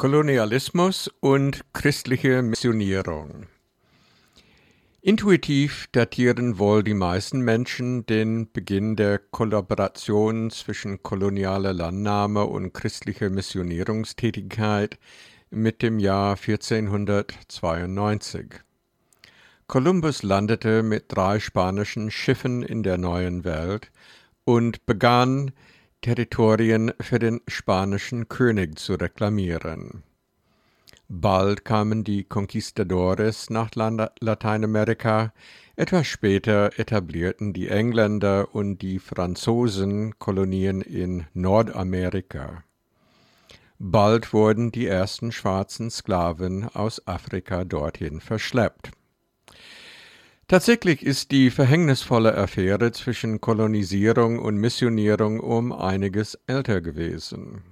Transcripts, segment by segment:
Kolonialismus und christliche Missionierung. Intuitiv datieren wohl die meisten Menschen den Beginn der Kollaboration zwischen kolonialer Landnahme und christlicher Missionierungstätigkeit mit dem Jahr 1492. Kolumbus landete mit drei spanischen Schiffen in der neuen Welt und begann Territorien für den spanischen König zu reklamieren. Bald kamen die Conquistadores nach Lateinamerika, etwas später etablierten die Engländer und die Franzosen Kolonien in Nordamerika. Bald wurden die ersten schwarzen Sklaven aus Afrika dorthin verschleppt. Tatsächlich ist die verhängnisvolle Affäre zwischen Kolonisierung und Missionierung um einiges älter gewesen.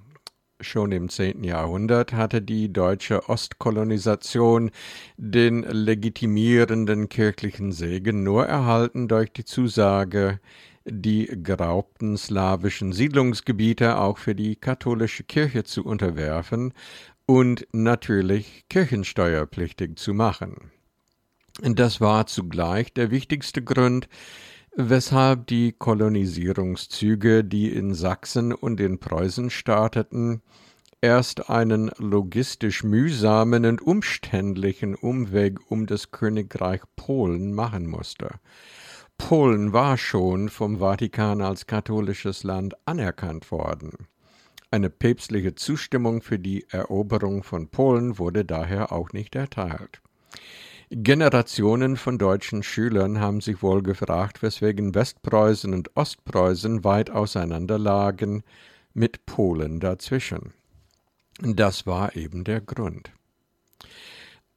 Schon im 10. Jahrhundert hatte die deutsche Ostkolonisation den legitimierenden kirchlichen Segen nur erhalten durch die Zusage, die geraubten slawischen Siedlungsgebiete auch für die katholische Kirche zu unterwerfen und natürlich kirchensteuerpflichtig zu machen. Das war zugleich der wichtigste Grund, weshalb die Kolonisierungszüge, die in Sachsen und in Preußen starteten, erst einen logistisch mühsamen und umständlichen Umweg um das Königreich Polen machen musste. Polen war schon vom Vatikan als katholisches Land anerkannt worden. Eine päpstliche Zustimmung für die Eroberung von Polen wurde daher auch nicht erteilt. Generationen von deutschen Schülern haben sich wohl gefragt, weswegen Westpreußen und Ostpreußen weit auseinander lagen, mit Polen dazwischen. Das war eben der Grund.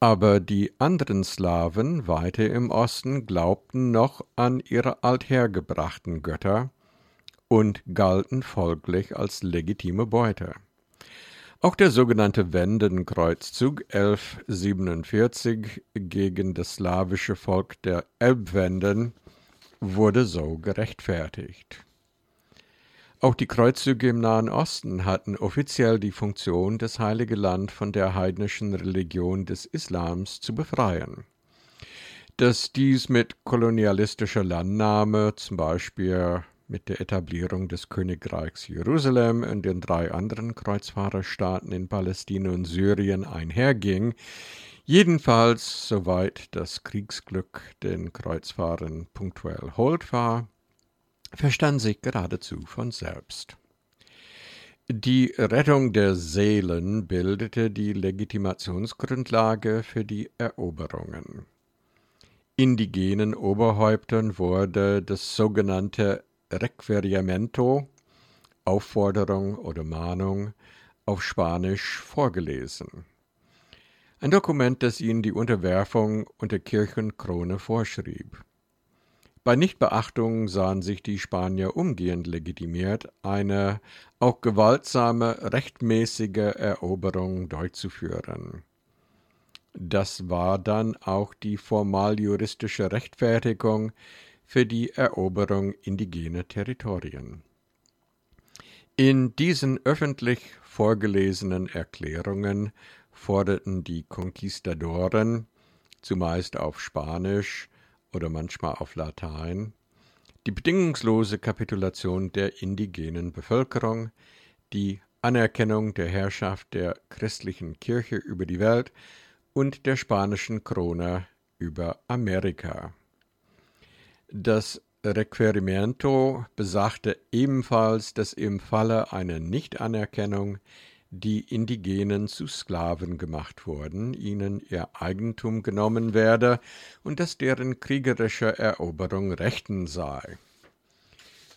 Aber die anderen Slawen weiter im Osten glaubten noch an ihre althergebrachten Götter und galten folglich als legitime Beute. Auch der sogenannte Wendenkreuzzug 1147 gegen das slawische Volk der Elbwenden wurde so gerechtfertigt. Auch die Kreuzzüge im Nahen Osten hatten offiziell die Funktion, das Heilige Land von der heidnischen Religion des Islams zu befreien. Dass dies mit kolonialistischer Landnahme, zum Beispiel mit der Etablierung des Königreichs Jerusalem und den drei anderen Kreuzfahrerstaaten in Palästina und Syrien einherging, jedenfalls soweit das Kriegsglück den Kreuzfahrern punktuell hold war, verstand sich geradezu von selbst. Die Rettung der Seelen bildete die Legitimationsgrundlage für die Eroberungen. Indigenen Oberhäuptern wurde das sogenannte Requerimento, Aufforderung oder Mahnung, auf Spanisch vorgelesen. Ein Dokument, das ihnen die Unterwerfung unter Kirchenkrone vorschrieb. Bei Nichtbeachtung sahen sich die Spanier umgehend legitimiert, eine auch gewaltsame, rechtmäßige Eroberung durchzuführen. Das war dann auch die formal juristische Rechtfertigung, für die Eroberung indigener Territorien. In diesen öffentlich vorgelesenen Erklärungen forderten die Konquistadoren, zumeist auf Spanisch oder manchmal auf Latein, die bedingungslose Kapitulation der indigenen Bevölkerung, die Anerkennung der Herrschaft der christlichen Kirche über die Welt und der spanischen Krone über Amerika. Das Requerimento besagte ebenfalls, dass im Falle einer Nichtanerkennung die Indigenen zu Sklaven gemacht wurden, ihnen ihr Eigentum genommen werde und dass deren kriegerische Eroberung rechten sei.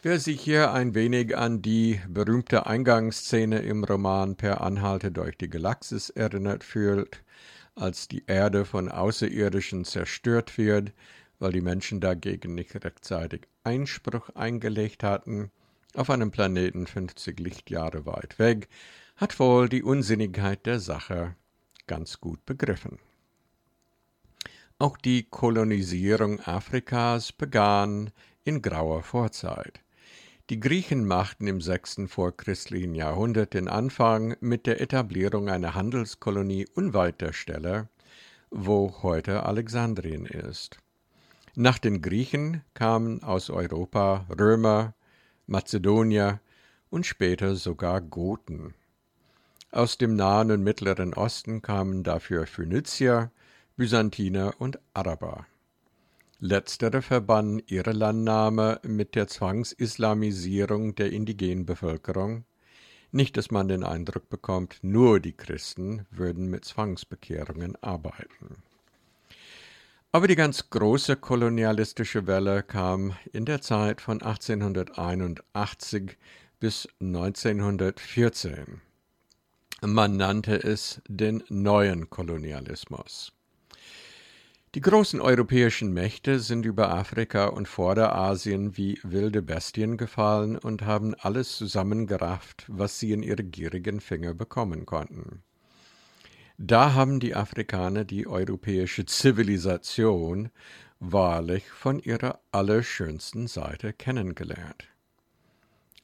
Wer sich hier ein wenig an die berühmte Eingangsszene im Roman Per Anhalte durch die Galaxis erinnert fühlt, als die Erde von Außerirdischen zerstört wird, weil die Menschen dagegen nicht rechtzeitig Einspruch eingelegt hatten, auf einem Planeten 50 Lichtjahre weit weg, hat wohl die Unsinnigkeit der Sache ganz gut begriffen. Auch die Kolonisierung Afrikas begann in grauer Vorzeit. Die Griechen machten im sechsten vorchristlichen Jahrhundert den Anfang mit der Etablierung einer Handelskolonie unweit der Stelle, wo heute Alexandrien ist. Nach den Griechen kamen aus Europa Römer, Mazedonier und später sogar Goten. Aus dem Nahen und Mittleren Osten kamen dafür Phönizier, Byzantiner und Araber. Letztere verbannen ihre Landnahme mit der Zwangsislamisierung der indigenen Bevölkerung. Nicht, dass man den Eindruck bekommt, nur die Christen würden mit Zwangsbekehrungen arbeiten. Aber die ganz große kolonialistische Welle kam in der Zeit von 1881 bis 1914. Man nannte es den neuen Kolonialismus. Die großen europäischen Mächte sind über Afrika und Vorderasien wie wilde Bestien gefallen und haben alles zusammengerafft, was sie in ihre gierigen Finger bekommen konnten. Da haben die Afrikaner die europäische Zivilisation wahrlich von ihrer allerschönsten Seite kennengelernt.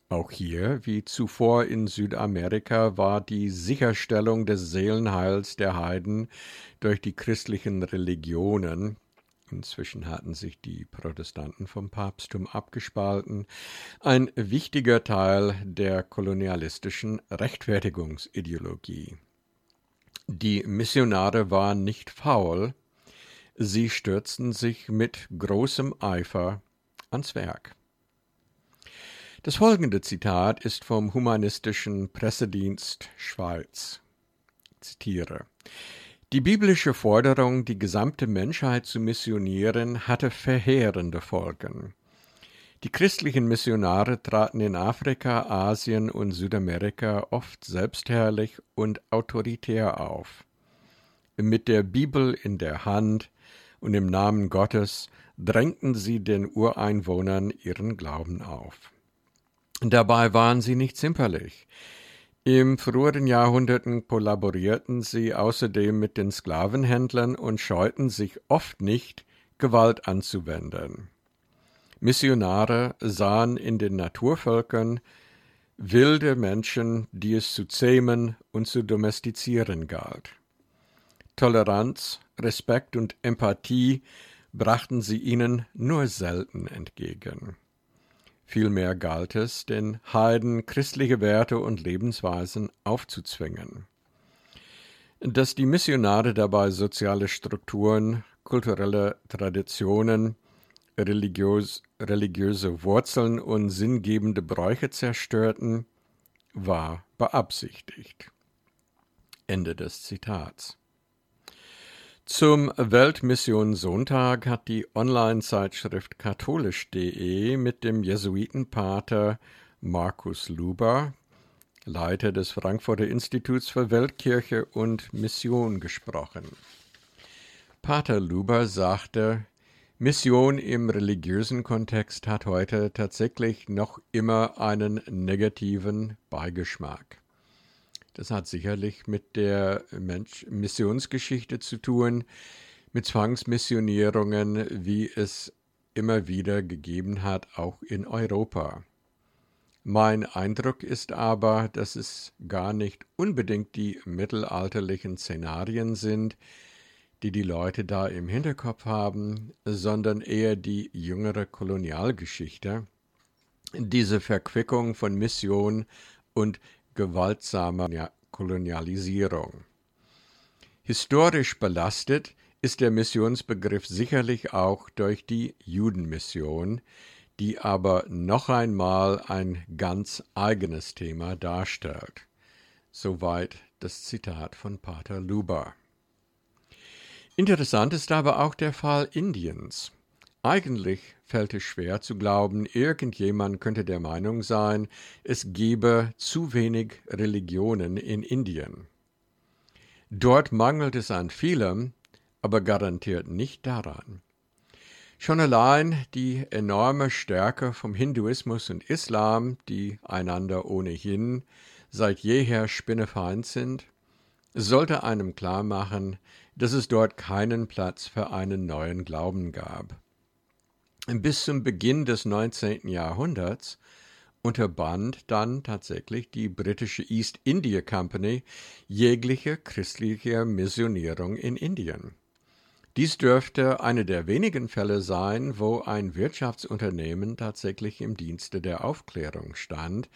Auch hier, wie zuvor in Südamerika, war die Sicherstellung des Seelenheils der Heiden durch die christlichen Religionen inzwischen hatten sich die Protestanten vom Papsttum abgespalten, ein wichtiger Teil der kolonialistischen Rechtfertigungsideologie. Die Missionare waren nicht faul, sie stürzten sich mit großem Eifer ans Werk. Das folgende Zitat ist vom humanistischen Pressedienst Schweiz. Zitiere. Die biblische Forderung, die gesamte Menschheit zu missionieren, hatte verheerende Folgen. Die christlichen Missionare traten in Afrika, Asien und Südamerika oft selbstherrlich und autoritär auf. Mit der Bibel in der Hand und im Namen Gottes drängten sie den Ureinwohnern ihren Glauben auf. Dabei waren sie nicht zimperlich. Im früheren Jahrhunderten kollaborierten sie außerdem mit den Sklavenhändlern und scheuten sich oft nicht, Gewalt anzuwenden. Missionare sahen in den Naturvölkern wilde Menschen, die es zu zähmen und zu domestizieren galt. Toleranz, Respekt und Empathie brachten sie ihnen nur selten entgegen. Vielmehr galt es, den Heiden christliche Werte und Lebensweisen aufzuzwingen. Dass die Missionare dabei soziale Strukturen, kulturelle Traditionen, religiös, religiöse Wurzeln und sinngebende Bräuche zerstörten, war beabsichtigt. Ende des Zitats. Zum Weltmissionssonntag hat die Online-Zeitschrift katholisch.de mit dem Jesuitenpater Markus Luber, Leiter des Frankfurter Instituts für Weltkirche und Mission, gesprochen. Pater Luber sagte, Mission im religiösen Kontext hat heute tatsächlich noch immer einen negativen Beigeschmack. Das hat sicherlich mit der Mensch Missionsgeschichte zu tun, mit Zwangsmissionierungen, wie es immer wieder gegeben hat, auch in Europa. Mein Eindruck ist aber, dass es gar nicht unbedingt die mittelalterlichen Szenarien sind, die die Leute da im Hinterkopf haben, sondern eher die jüngere Kolonialgeschichte, diese Verquickung von Mission und gewaltsamer Kolonialisierung. Historisch belastet ist der Missionsbegriff sicherlich auch durch die Judenmission, die aber noch einmal ein ganz eigenes Thema darstellt. Soweit das Zitat von Pater Luber. Interessant ist aber auch der Fall Indiens. Eigentlich fällt es schwer zu glauben, irgendjemand könnte der Meinung sein, es gebe zu wenig Religionen in Indien. Dort mangelt es an vielem, aber garantiert nicht daran. Schon allein die enorme Stärke vom Hinduismus und Islam, die einander ohnehin seit jeher spinnefeind sind, sollte einem klar machen, dass es dort keinen Platz für einen neuen Glauben gab. Bis zum Beginn des 19. Jahrhunderts unterband dann tatsächlich die britische East India Company jegliche christliche Missionierung in Indien. Dies dürfte eine der wenigen Fälle sein, wo ein Wirtschaftsunternehmen tatsächlich im Dienste der Aufklärung stand,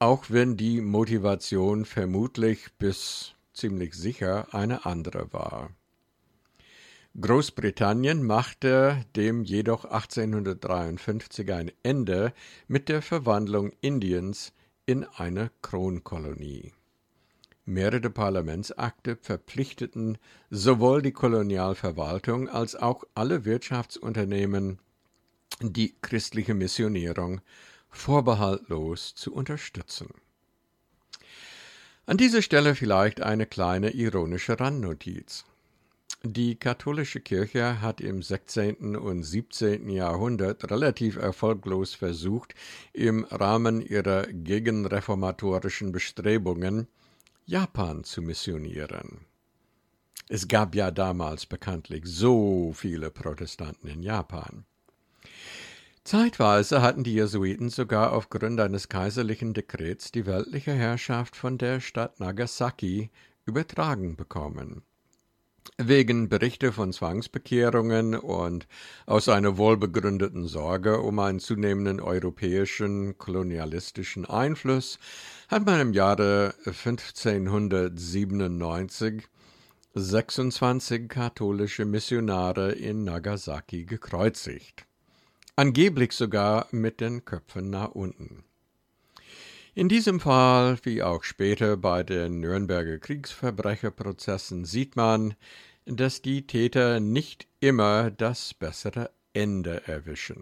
auch wenn die Motivation vermutlich bis ziemlich sicher eine andere war. Großbritannien machte dem jedoch 1853 ein Ende mit der Verwandlung Indiens in eine Kronkolonie. Mehrere Parlamentsakte verpflichteten sowohl die Kolonialverwaltung als auch alle Wirtschaftsunternehmen, die christliche Missionierung vorbehaltlos zu unterstützen. An dieser Stelle vielleicht eine kleine ironische Randnotiz. Die katholische Kirche hat im 16. und 17. Jahrhundert relativ erfolglos versucht, im Rahmen ihrer gegenreformatorischen Bestrebungen Japan zu missionieren. Es gab ja damals bekanntlich so viele Protestanten in Japan. Zeitweise hatten die Jesuiten sogar aufgrund eines kaiserlichen Dekrets die weltliche Herrschaft von der Stadt Nagasaki übertragen bekommen. Wegen Berichte von Zwangsbekehrungen und aus einer wohlbegründeten Sorge um einen zunehmenden europäischen kolonialistischen Einfluss hat man im Jahre 1597 26 katholische Missionare in Nagasaki gekreuzigt, angeblich sogar mit den Köpfen nach unten. In diesem Fall, wie auch später bei den Nürnberger Kriegsverbrecherprozessen, sieht man, dass die Täter nicht immer das bessere Ende erwischen.